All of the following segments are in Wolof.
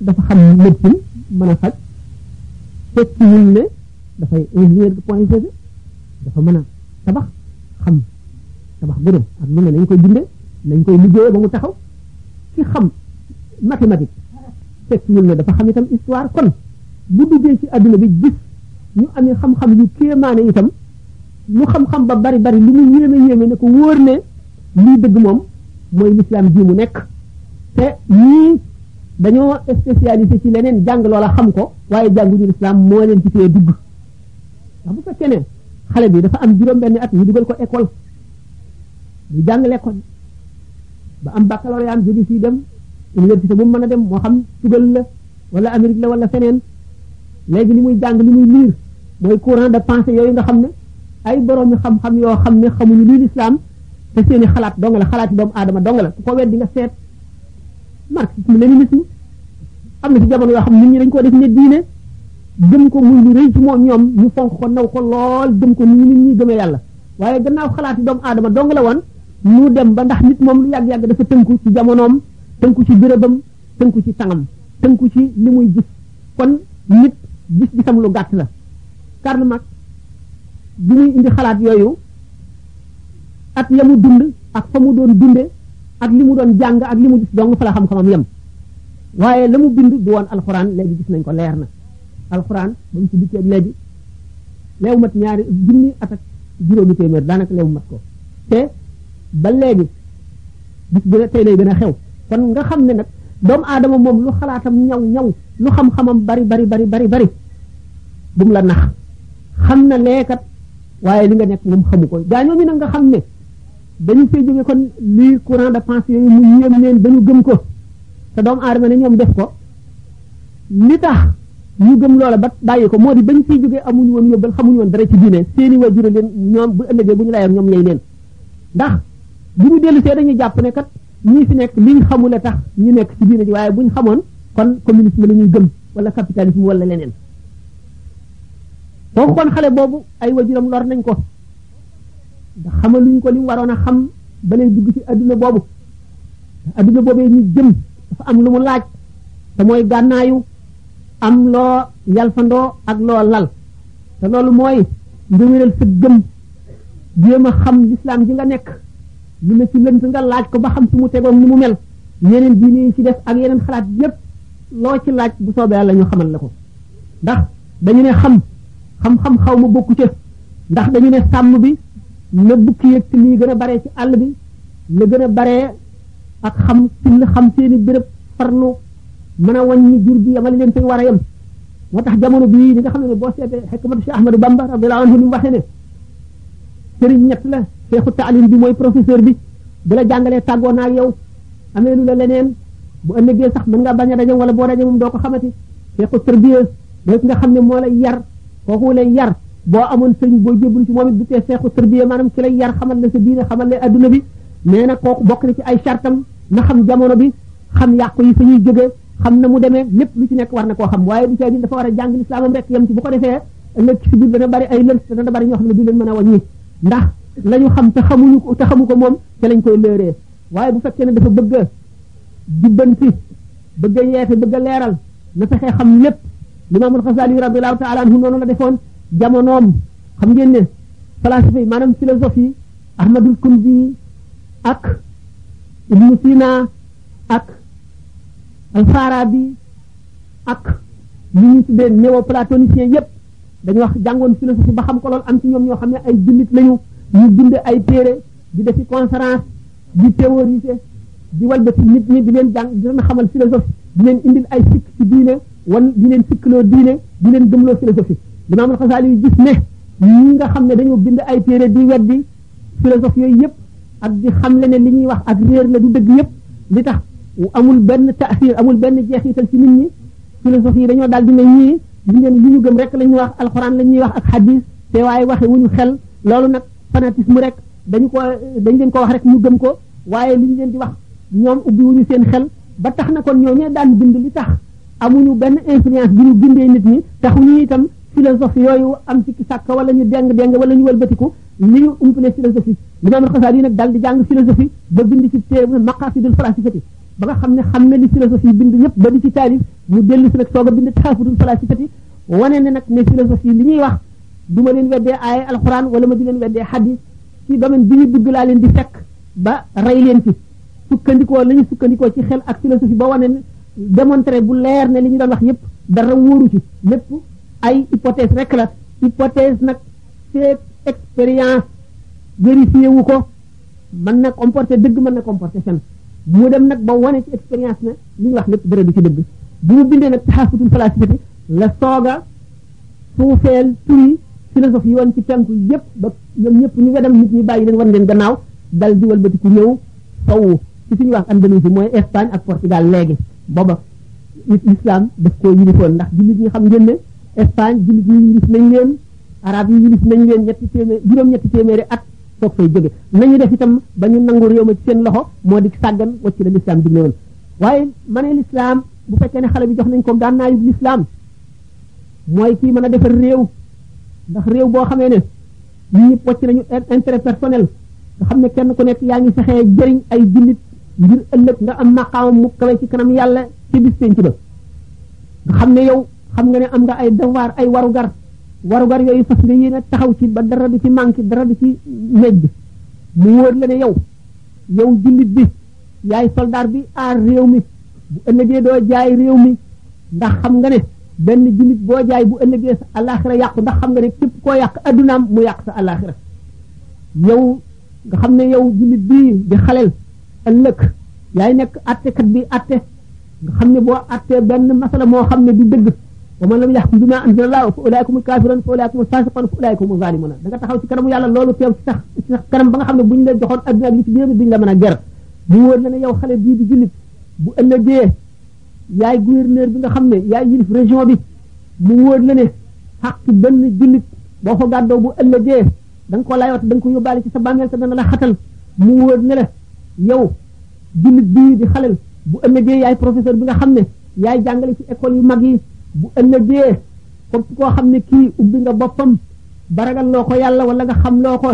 dafa xam médecine mën a faj tekkiwul ne dafay ingénieur de point de dafa mën a tabax xam tabax gërëm ak lu ne nañ koy dundee nañ koy liggéeyee ba mu taxaw ci xam mathématique tekkiwul ne dafa xam itam histoire kon bu duggee ci adduna bi gis ñu amee xam-xam yu kéemaane itam lu xam-xam ba bari bari lu mu yéeme yéeme ne ko wóor ne lii dëgg moom mooy lislaam ji mu nekk te ñii dañoo spécialisé ci leneen jàng loola xam ko waaye jànguñu lislaam moo leen ci tee dugg ndax bu fekkee ne xale bi dafa am juróom-benn at ñu dugal ko école ñu jàng l'école ba am baccalauréat jóge fii dem université bu mu mën a dem moo xam tugal la wala Amérique la wala feneen léegi li muy jàng li muy liir mooy courant de pensée yooyu nga xam ne ay boroomi xam-xam yoo xam ne xamuñu luy lislaam te seeni xalaat dong la xalaati doomu aadama dong la ku ko weddi nga seet marxisme léninisme am na ci jamono yoo xam nit ñi dañ koo def ne diine gëm ko muy lu rëy ci moom ñoom ñu fonk ko naw ko lool gëm ko ni nit ñi gëmee yàlla waaye gannaaw xalaati doomu aadama dong la woon mu dem ba ndax nit moom lu yàgg-yàgg dafa tënku ci jamonoom tënku ci bérébam tënku ci tangam tënku ci li muy gis kon nit gis-gisam lu gàtt la Karl Marx bi muy indi xalaat yooyu at ya mu dund ak fa mu doon dunde ak li mu doon jàng ak li mu gis dong fa la xam-xamam yem waaye la mu bind du woon alxuraan léegi gis nañ ko leer na alxuraan ba mu ci dikkee léegi leewu mat ñaari junni at ak juróomi téeméer daanaka leewu mat ko te ba léegi bis bu ne tey lay gën a xew kon nga xam ne nag doomu aadama moom lu xalaatam ñaw ñaw lu xam-xamam bari bari bari bari bari bu mu la nax xam na leekat waaye li nga nekk moom xamu ko gaa ñooñu nag nga xam ne dañu fee jóge kon lii courant de pensée yooyu mu yéem leen ba ñu gëm ko te doomu aadama ne ñoom def ko li tax ñu gëm loola ba bàyyi ko moo di bañ fiy jógee amuñu woon yóbbal xamuñu woon dara ci diine seeni waajur leen ñoom bu ëllëgee bu ñu layoon ñoom ñooy leen ndax bu ñu dellu see dañu jàpp ne kat ñii fi nekk liñ xamul a tax ñu nekk ci diine ji waaye buñ xamoon kon communisme la ñuy gëm wala capitalisme wala leneen kooku kon xale boobu ay wajuram lor nañ ko ndax xamaluñ ko li mu waroon a xam ba lay dugg ci adduna boobu adduna boobee ñu jëm dafa am lu mu laaj te mooy gànnaayu am loo yalfandoo ak loo lal te loolu mooy nga wéral sa gëm jéem a xam lislaam ji nga nekk lu ne ci lënt nga laaj ko ba xam su mu tegoon ni mu mel yeneen diine yi ci def ak yeneen xalaat yépp loo ci laaj bu soobee yàlla ñu xamal la ko ndax dañu ne xam xam-xam xaw ma bokku ca ndax dañu ne sàmm bi na bukki yëg ci lii gën a baree ci àll bi la gën a baree ak xam ci la xam seeni béréb farlu mën a wàññi jur gi yamale leen fay war a yem moo tax jamono bii li nga xam ne boo seetee xekmatu Cheikh Ahmadou Bamba radiyallahu anhu ni mu waxee ne sëriñ ñett la seexu taalim bi mooy professeur bi bu la jàngalee tàggoo naa ak yow amee lu la leneen bu ëllëgee sax mën ngaa bañ a daje wala boo daje moom doo ko xamati seexu tarbiya mooy ki nga xam ne moo lay yar kooku lay yar boo amoon sëñ boo jébbalu ci moom it du tee seexu tarbiya maanaam ki lay yar xamal la sa diine xamal la adduna bi nee na kooku bokk na ci ay chartam na xam jamono bi xam yàqu yi fa ñuy jógee xam na mu demee lépp lu ci nekk war na koo xam waaye du caa gin dafa war a jàng lislaamam rek yem ci bu ko defee ëllëg ci biir dana bari ay lënt dana bari ñoo xam ne du leen mën a wàññi ndax la ñu xam te xamuñu ko te xamu ko moom te lañ koy léeree waaye bu fekkee ne dafa bëgg a jubbanti bëgg a yeete bëgg a leeral na fexee xam lépp limaamul xasaali radiallahu taala anhu noonu la defoon jamonoom xam ngeen ne falaasifa yi maanaam philosophie ahmadul kundi ak ibnu sina ak alfarabi ak li ñu tuddee néoplatonicien yépp dañu wax jàngoon philosophie ba xam ko lool am ci ñoom ñoo xam ne ay jullit lañu ñu bind ay téere di defi conférence di théoriser di walbati nit ñi di leen jàng di leen xamal philosophie di leen indil ay sikk ci diine wan di leen sikkloo diine di leen gëmloo philosophie limaamul xasaali yi gis ne ñi nga xam ne dañoo bind ay téere di weddi philosophe yooyu yëpp ak di xam le ne li ñuy wax ak réer la du dëgg yëpp li tax amul benn taasir amul benn jeexital ci nit ñi philosophe yi dañoo daal di ne ñii li ngeen li ñu gëm rek la ñuy wax alxuraan la ñuy wax ak hadis te waaye waxe wuñu xel loolu nag fanatisme rek dañu ko dañ leen ko wax rek ñu gëm ko waaye li ñu leen di wax ñoom ubbi wuñu seen xel ba tax na kon ñoo ñee daan bind li tax amuñu benn influence bi ñu gindee nit ñi taxuñu itam philosophie yooyu am ci sàkk wala ñu deng deng wala ñu wëlbatiku li ñu umpale philosophie limaam alxasaali yi nag daal di jàng philosophie ba bind ci téere bu ne maqasidul falasifati ba nga xam ne xam na li philosophie bind yëpp ba di ci taalif mu dellu si nag soog a bind taxafutul falasifati wane ne nag ne philosophie li ñuy wax du ma leen weddee ay alxuraan wala ma di leen weddee xadis ci domaine bi ñu dugg laa leen di fekk ba rey leen ci sukkandikoo la ñu sukkandikoo ci xel ak philosophie ba wane ne démontré bu leer ne li ñu doon wax yépp dara wóoru ci lépp ay hypothèse rek la hypothèse nag c'est expérience vérifié wu ko mën na comporter dëgg mën na comporter fen mu dem nag ba wane ci expérience ne li ñu wax lépp dara du ci dëgg bu mu bindee nag taxafutul falaasifati la sooga suufeel turi philosophe yi woon ci penku yépp ba ñoom ñëpp ñu wedam nit ñi bàyyi leen wan leen gannaaw dal di walbatiku ñëw sowu ci suñu wax Andalousie mooy Espagne ak Portugal léegi booba islam daf koo yilifoon ndax jullit ñi xam ngeen ne Espagne jullit ñi yilif nañ leen arab yi yilif nañ leen ñetti téeméer juróom-ñetti téeméeri at soog fay jóge nañu def itam ba ñu nangu réew ma ci seen loxo moo di sàggan wacc la l'islam digle woon waaye ma ne l'islam bu fekkee ne xale bi jox nañ ko gànnaayu l'islam mooy kii mën a defar réew ndax réew boo xamee ne nit ñi pocc nañu intérêt personnel nga xam ne kenn ku nekk yaa ngi fexee jëriñ ay jullit ngir ëllëg nga am maqaamam mu kawe ci kanam yàlla ci bis penc ba nga xam ne yow xam nga ne am nga ay devoir ay warugar warugar yooyu fas nga yéene taxaw ci ba dara du ci manqué dara du ci néeg bi mu wóor la ne yow yow jullit bi yaay soldaar bi aar réew mi bu ëllëgee doo jaay réew mi ndax xam nga ne benn jullit boo jaay bu ëllëgee sa alaxira yàqu ndax xam nga ne képp koo yàq addunaam mu yàq sa alaxira yow nga xam ne yow jullit bii di xaleel ëllëg yaay nekk attekat bi atte nga xam ne boo attee benn masala moo xam ne du dëgg wa man lam yaxkum bima anzala llahu fa ulaika humul kafirun fa ulaika humul fasiqun fa ulaika humul zalimuna da nga taxaw ci kanamu yàlla loolu teew ci sax ci sax kanam ba nga xam ne buñ la joxoon adduna ak li ci biir duñ la mën a ger bu wóor na ne yow xale bii di jullit bu ëllëgee yaay gouverneur bi nga xam ne yaay yilif région bi mu wóor na ne xaq benn jullit boo ko gàddoo bu ëllëgee da nga ko layoot da nga ko yóbbaale ci sa bàmmeel te dana la xatal mu wóor na la yow jullit bii di xalel bu ëllëgee yaay professeur bi nga xam ne yaay jàngale ci école yu mag yi bu ëllëgee képp koo xam ne kii ubbi nga boppam baragal loo ko yàlla wala nga xam loo ko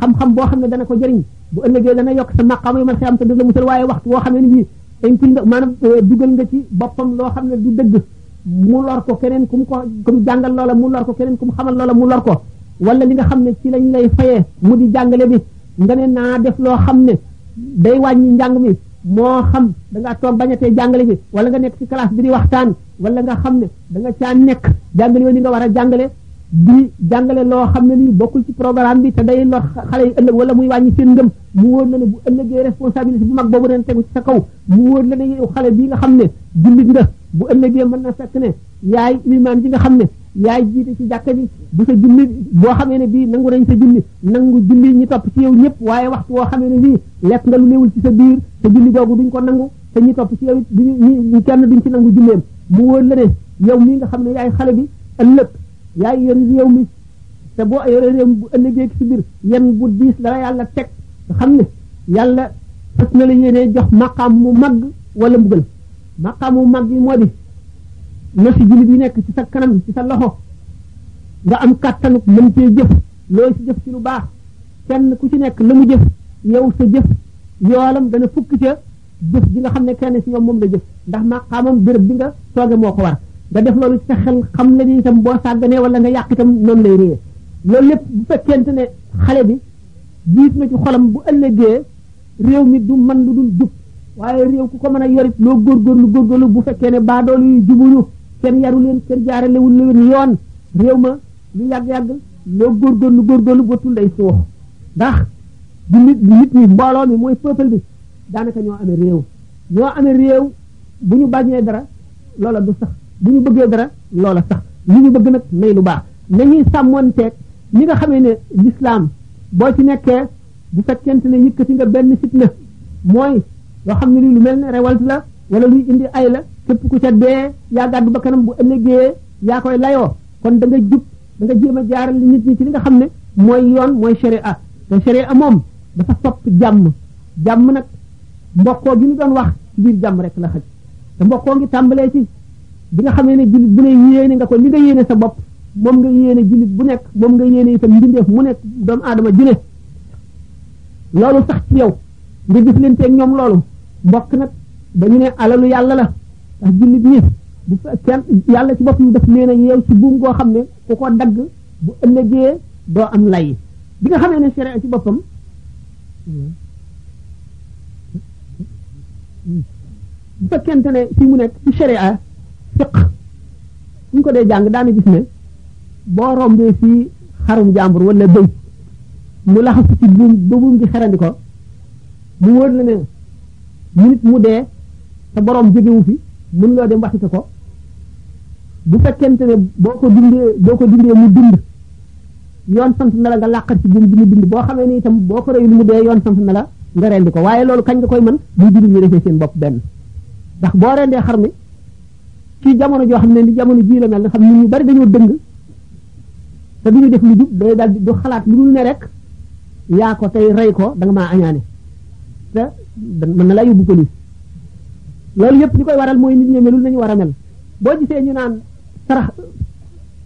xam-xam boo xam ne dana ko jëriñ bu ëllëgee dana yokk sa maqaam yi man xëy am te du la musal waaye waxtu woo xam ne ni bii incul nga maanaam dugal nga ci boppam loo xam ne du dëgg mu lor ko keneen ku mu ko ku mu jàngal loola mu lor ko keneen ku mu xamal loola mu lor ko wala li nga xam ne ci lañ lay fayee mu di jàngale bi nga ne naa def loo xam ne day wàññi njàng mi moo xam da nga toog bañatee jàngale ji wala nga nekk ci classe bi di waxtaan wala nga xam ne da nga caa nekk jàngale yoon li nga war a jàngale di jàngale loo xam ne lii bokkul ci programme bi te day lor xale yi ëllëg wala muy wàññi seen ngëm mu wóor la ne bu ëllëgee responsabilité bu mag boobu dana tegu ci sa kaw mu wóor la ne yow xale bii nga xam ne jullit nga bu ëllëgee mën na fekk ne yaay imaam ji nga xam ne yaay jiite ci jàkka ji bu sa julli boo xamee ne bii nangu nañ sa julli nangu julli ñi topp ci yow ñëpp waaye waxtu woo xamee ne nii lekk nga lu néewul ci sa biir te julli googu duñ ko nangu te ñi topp ci yow it duñu ñi kenn duñ ci nangu julleem mu wóor la ne yow mii nga xam ne yaay xale bi ëllëg yaay yor réew mi te boo yoree réew mi bu ëllëgee ci biir yan bu diis la la yàlla teg nga xam ne yàlla fas na la yéenee jox maqaam mu mag wala mbugal maqaam mu mag yi moo di na si jullit yi nekk ci sa kanam ci sa loxo nga am kàttanu mën cee jëf loo ci jëf ci lu baax kenn ku ci nekk la mu jëf yow sa jëf yoolam dana fukk ca jëf ji nga xam ne kenn si ñoom moom la jëf ndax maqaamam béréb bi nga tooge moo ko war nga def loolu ci sa xel xam la ni itam boo sàgganee wala nga yàq itam noonu lay réyee loolu lépp bu fekkente ne xale bi jiit na ci xolam bu ëllëgee réew mi du man lu dul jub waaye réew ku ko mën a yorit loo góorgóorlu góorgóorlu bu fekkee ne baadoolu yu jubuñu kenn yaru leen kenn jaaralewul leen yoon réew ma lu yàgg-yàgg loo góorgóorlu góorgóorlu bootul day suux ndax bu nit bu nit ñi mbooloo mi mooy peuple bi daanaka ñoo amee réew ñoo amee réew bu ñu bañee dara loola du sax bu ñu bëggee dara loola sax li ñu bëgg nag nay lu baax nañuy sàmmoonteeg ñi nga xamee ne l'islam boo ci nekkee bu fekkente ne yëkkati nga benn fitna mooy loo xam ne lii lu mel ne révolte la wala luy indi ay la képp ku ca dee yaa gàddu ba kanam bu ëllëgee yaa koy layoo kon da nga jub da nga jéem a jaaral nit ñi ci li nga xam ne mooy yoon mooy sharia te sharia moom dafa sopp jàmm jàmm nag mbokkoo gi ñu doon wax ci biir jàmm rek la xaj te mbokkoo ngi tàmbalee ci bi nga xamee ne jullit bu ne yéene nga ko li nga yéene sa bopp moom nga yéene jullit bu nekk moom nga yéene itam mbindeef mu nekk doomu aadama ju ne loolu sax ci yow nga gis leen teeg ñoom loolu mbokk nag dañu ne alalu yàlla la ndax jullit ñi bu fekkee yàlla ci boppam daf leen a yeew ci buum goo xam ne ku ko dagg bu ëllëgee doo am lay bi nga xamee ne sere ci boppam bu fekkente ne fi mu nekk ci sharia fiq fu ñu ko dee jàng daana gis ne boo rombee fii xarum jàmbur wala bëy mu laxasu ci buum ba buum gi xerandi ko mu wóor la ne minute mu dee sa borom jógewu fi mën loo dem waxite ko bu fekkente ne boo ko dindee boo ko dindee mu dund yoon sant na la nga làqar ci buum gi mu dund boo xamee ni itam boo ko reyul mu dee yoon sant na la nga rendi ko waaye loolu kañ nga koy mën bu jullit ñi defee seen bopp benn ndax boo rendee xar mi ci jamono joo xam ne ni jamono jii la mel nga xam ne ñu bari dañoo dëng te duñu def lu jub day daal di du xalaat lu dul ne rek yaa ko tey rey ko da nga maa añaane te mën na laa yóbbu police loolu yëpp li koy waral mooy nit ñi melul nañu war a mel boo gisee ñu naan sarax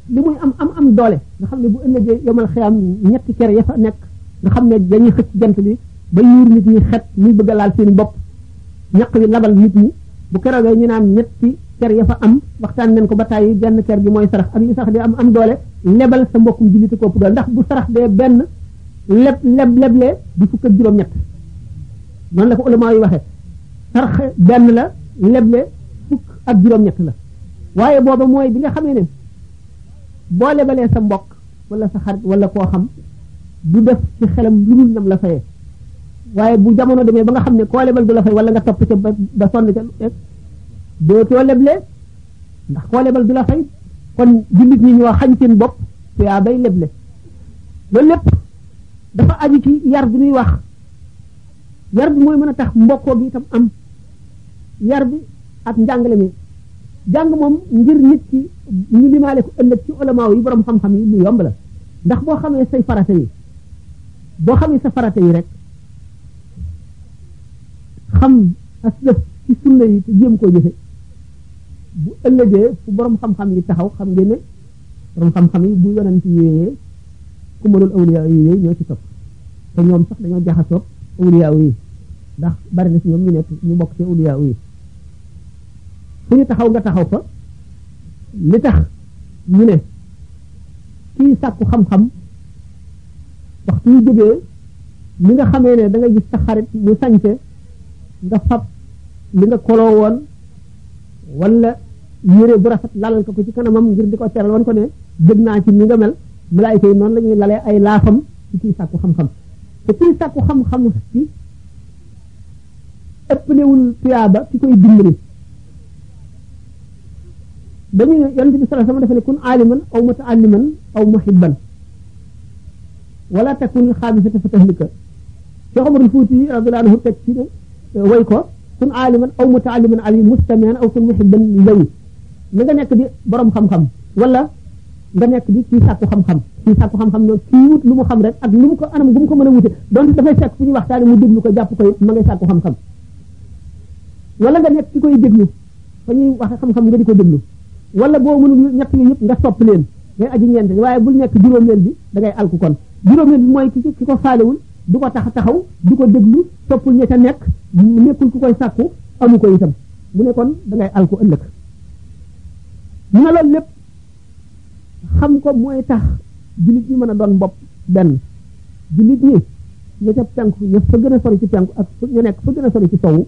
li muy am am am doole nga xam ne bu ëllëgee yomal xiyam ñetti kër ya fa nekk nga xam ne dañuy xëcc jant bi ba yuur nit ñi xet muy bëgg a laal seen bopp ñaq wi labal nit ñi bu keroogee ñu naan ñetti ker ya fa am waxtaan nañ ko ba tàyyi benn ker gi mooy sarax ak li sarax di am am doole lebal sa mbokkum jullit ko ëpp doole ndax bu sarax dee benn leb leb leblee di fukk ak juróom-ñett noonu la ko ulama yi waxee sarax benn la leble fukk ak juróom-ñett la waaye booba mooy bi nga xamee ne boo lebalee sa mbokk wala sa xarit wala koo xam du def ci xelam lu dul nam la fayee waaye bu jamono demee ba nga xam ne koo lebal du la fay wala nga topp ca ba ba sonn ca dootoo leble ndax koo lebal du la fay kon jullit ñi ñoo xañ seen bopp te yaa bay leble loolu lépp dafa aju ci yar bi ñuy wax yar bi mooy mën a tax mbokkoo gi itam am yar bi ak njàngale mi jàng moom ngir nit ki ñu limaale ko ëllëg ci ulamaaw yi borom xam-xam yi lu yomb la ndax boo xamee say farata yi boo xamee sa farata yi rek xam as lëf ci sunna yi te jéem koo jëfe bu ëllëgee fu borom xam-xam yi taxaw xam ngeen ne borom xam-xam yi bu yonent yooyee ku ma doon awliyaa yi yooyu ñoo ci topp te ñoom sax dañoo jaxasoog awliyaa yi ndax bari na ci ñoom ñu nekk ñu bokk ci awliyaa yi fu ñu taxaw nga taxaw fa li tax ñu ne kii sàkku xam-xam waxtu yu jógee li nga xamee ne da nga gis sa xarit mu sañse nga fab li nga koloo woon wala yére bu rafet lalal ko ko ci kanamam ngir di ko teral wan ko ne bëgg naa ci ni nga mel malaayika yi noonu la ñuy lalee ay laafam ci kii sàkku xam-xam te kii sàkku xam-xam ci ëppalewul tuyaaba ki koy dimbali dañu ne yonent bi sallallahu alayhi wasallam dafa ne kun aaliman aw mutaalliman aw muhibban wala takun xaamisata fa tahlika Cheikh Omarul Fuuti radiyallahu anhu teg ci ne way ko kun aaliman aw mutaaliman ali mustamian aw kun muhibban law na nga nekk di borom xam-xam wala nga nekk di kii sàkku xam-xam kii sàkku xam-xam noonu kii wut lu mu xam rek ak lu mu ko anam gu mu ko mën a wute donte dafay fekk fu ñuy waxtaane mu déglu ko jàpp ko ma ngay sàkku xam-xam wala nga nekk ki koy déglu fa ñuy waxe xam-xam nga di ko déglu wala boo mënul ñett yi yëpp nga sopp leen ngay aji ñeent waaye bul nekk juróomeel bi da ngay alku kon juróomeel bi mooy ki ki ko faalewul du ko tax taxaw du ko déglu toppul ña ca nekk nekkul ku koy sàkku amu ko itam mu ne kon da ngay alku ëllëg mu ne loolu lépp xam ko mooy tax jullit ñi mën a doon bopp benn jullit ñi ña ca penku ña fa gën a sori ci penku ak ñu nekk fa gën a sori ci sowu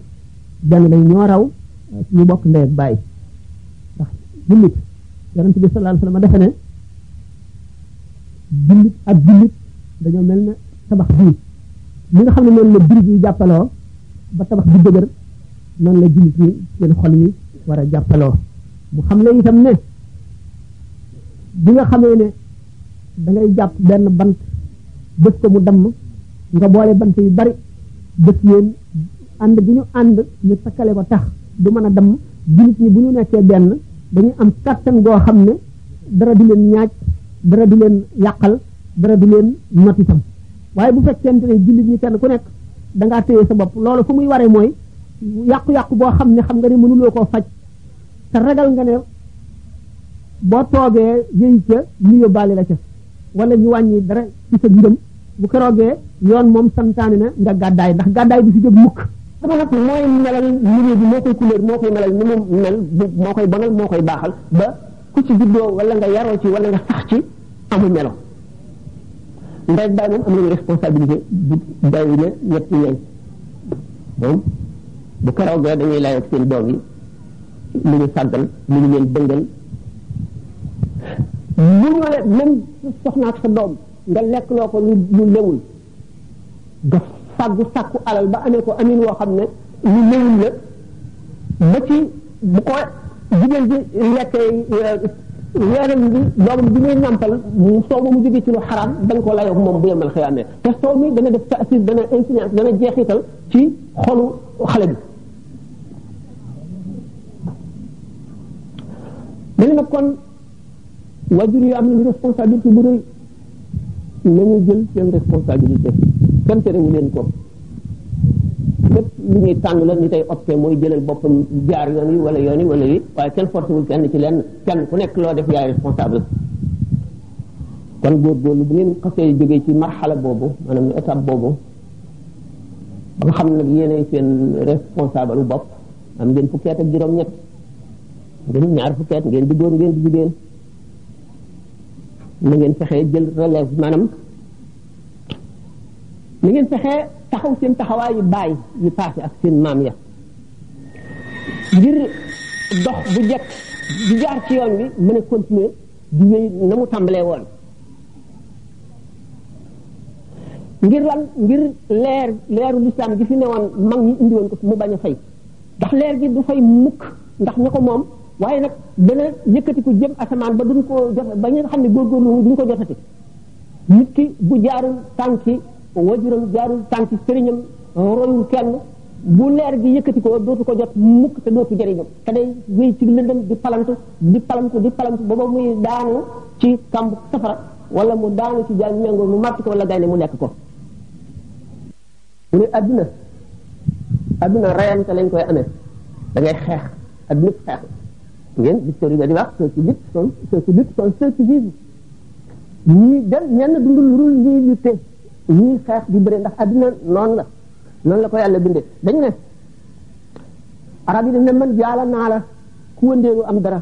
benn lañ ñoo raw ñu bokk ndey ak bàyyi ndax jullit yonent bi sallallahu alayhi wasallam dafa ne jullit ak jullit dañoo mel ne tabax bii li nga xam ne noonu la birig yi jàppaloo ba tabax bi dëgër noonu la jullit ñi seen xol yi war a jàppaloo mu xam ne itam ne bi nga xamee ne da ngay jàpp benn bant bés ko mu damm nga boole bant yu bari bés leen ànd bi ñu ànd ñu takkale ko tax du mën a damm jullit ñi bu ñu nekkee benn dañuy am kàttan goo xam ne dara du leen ñaaj dara du leen yàqal dara du leen not itam waaye bu fekkente ne jullit ñi kenn ku nekk da ngaa téye sa bopp loolu fu muy waree mooy yàqu-yàqu boo xam ne xam nga ne mënuloo koo faj te ragal nga ne boo toogee yëy ca ñu yóbbaale la ca wala ñu wàññi dara ci sa ngëm bu keroogee yoon moom santaane na nga gàddaay ndax gàddaay bi si jóg mukk sama nag mooy melal milieu bi moo koy couleur moo koy melal ni mu mel moo koy banal moo koy baaxal ba ku ci juddoo wala nga yaroo ci wala nga sax ci amul melo ndey baay moom am nañu responsabilité bu day ne ñett ñeent moom bu karaw ga dañuy layoo ak seen doom yi lu ñu sàggal lu ñu leen dëngal mu ñoo leen même soxnaak sa doom nga lekk loo ko lu lu lewul def fàggu sàkku alal ba amee ko amin woo xam ne lu néewul la ba ci bu ko jigéen bi lekkee weeram bi doomam bi muy nàmpal mu soow ma mu jógee ci lu xaraam da nga ko layoog moom bu yemal xiyaamee te soow mi dana def taasir dana influence dana jeexital ci xolu xale bi dañu nag kon wajur yi am nañu responsabilité bu rëy nañu jël seen responsabilité kenn terewu leen ko lépp lu ñuy tànn la ñu tey opté mooy jëlal boppam jaar yoon yi wala yoon yi wala yi waaye kenn forcewul kenn ci lenn kenn ku nekk loo def yaay responsable kon góorgóorlu bu ngeen xasee jógee ci marxala boobu maanaam étape boobu ba nga xam ne nag yéenay seen responsable bu bopp am ngeen fukki at ak juróom-ñett ngeen ñaar fukki at ngeen di góor ngeen di jigéen na ngeen fexee jël relève maanaam na ngeen fexee taxaw seen taxawaay yu baay yu paase ak seen maam ya ngir dox bu jekk di jaar ci yoon bi mën a continuer di wéy na mu tàmbalee woon ngir lan ngir leer leeru lislaam gi fi newoon mag ñi indi woon ko mu bañ a fay ndax leer gi du fay mukk ndax ña ko moom waaye nag dana yëkkati ko jëm asamaan ba duñ ko jot ba ñu xam ne góorgóorlu duñ ko jotati nit ki bu jaarul tànki wajuram jaarul tànki sëriñam royul kenn bu leer gi yëkkati ko dootu ko jot mukk te dootu jëriñam te day wéy ci lëndëm di palantu di palantu di palantu ba ba muy daanu ci kamb safara wala mu daanu ci jaay ñango mu màtt ko wala gaynde mu lekk ko mu ne adduna adduna rayante lañ koy amee da ngay xeex ak nit xeex ngeen victoire ba di wax soo ci lit son soo ci lit son soo ci vive ñii dem ñenn dundu lu dul ñii ñu te ñii xeex di bëre ndax adduna noonu la noonu la ko yàlla bindee dañu ne arab yi dañ ne man jaala naa la ku wëndeelu am dara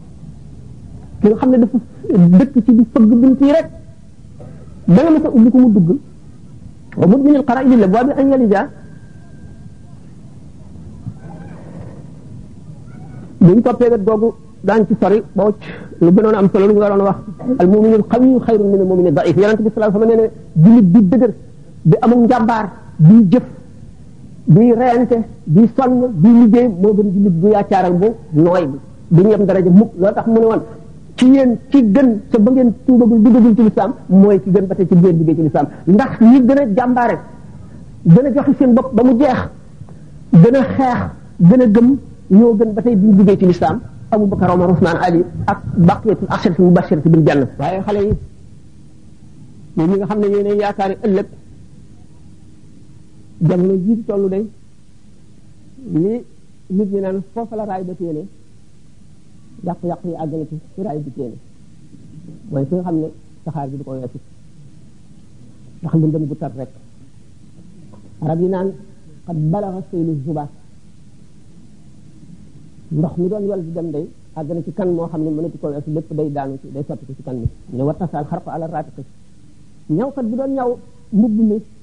ki nga xam ne dafa dëkk ci di fëgg bunt yi rek ba nga mos a ubbi ko mu dugg wa mut minil xara ilil la boo bi an yalija buñ toppee wet googu daan ci sori ba wacc lu gënoon am solo lu ñu waroon wax al muminul qawiyu xayrun min al mumini daif yonente bi sallallahu alayhi wasallam nee ne jullit bi dëgër bi amul njàmbaar bi jëf bi reyante bi sonn bi liggéey moo gën jullit bu yaacaaral bu nooy bi du ñu yem daraja mukk loo tax mu ne woon ci yéen ci gën te ba ngeen tuubagul duggagul ci lislaam mooy ci gën ba tey ci biir duggee ci lislaam ndax ñi gën a jàmbaare gën a joxe seen bopp ba mu jeex gën a xeex gën a gëm ñoo gën ba tey bi ñu duggee ci lislaam Abu Bakar Omar Usmaan Ali ak baqiyatul asharati mubashirati bil janna waaye xale yi ñoom ñi nga xam ne yéen yaakaari ëllëg jamono jii tollu day li nit ñi naan foofa la raay ba téene yàqu-yàqu yi àgg na ci fi raay bi téene mooy fi nga xam ne saxaar bi du ko weesu ndax lëndëm gu tar rek arab yi naan xat balaxa seylu zuba ndox mi doon yol di dem day àgg na ci kan moo xam ne mënatu ko weesu lépp day daanu ci day sotti ko ci kan mi ne war tasaal xarqu ala raatiqi ñawkat bi doon ñaw mbubb mi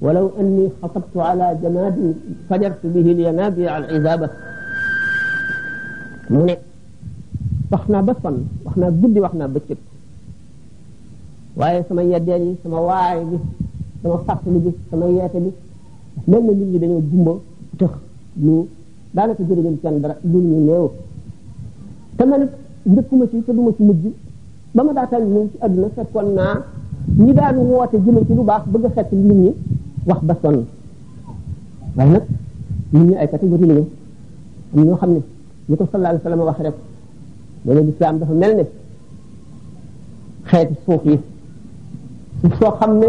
walaw anni xatabtu ala jamaadin fajartu bihi lyanaabi al isaaba mu ne wax naa ba fan wax naa guddi wax naa bëccëg waaye sama yeddeel yi sama waay bi sama fàttali bi sama yeete bi mel na nit ñi dañoo gumba tëx ñu daanaka jëriñam kenn dara lu ñu néew te man njëkkuma ci te duma ci mujj ba ma daataan ñëw ci àdduna fekkoon naa ñi daan woote jëme ci lu baax bëgg a xett nit ñi wax ba sonn waaye nag nit ñi ay catégorie lañu am ñoo xam ne ñu ko sallallahu alayhi wa sallam wax rek loolu lislaam dafa mel ne xeeti suuf yi suuf soo xam ne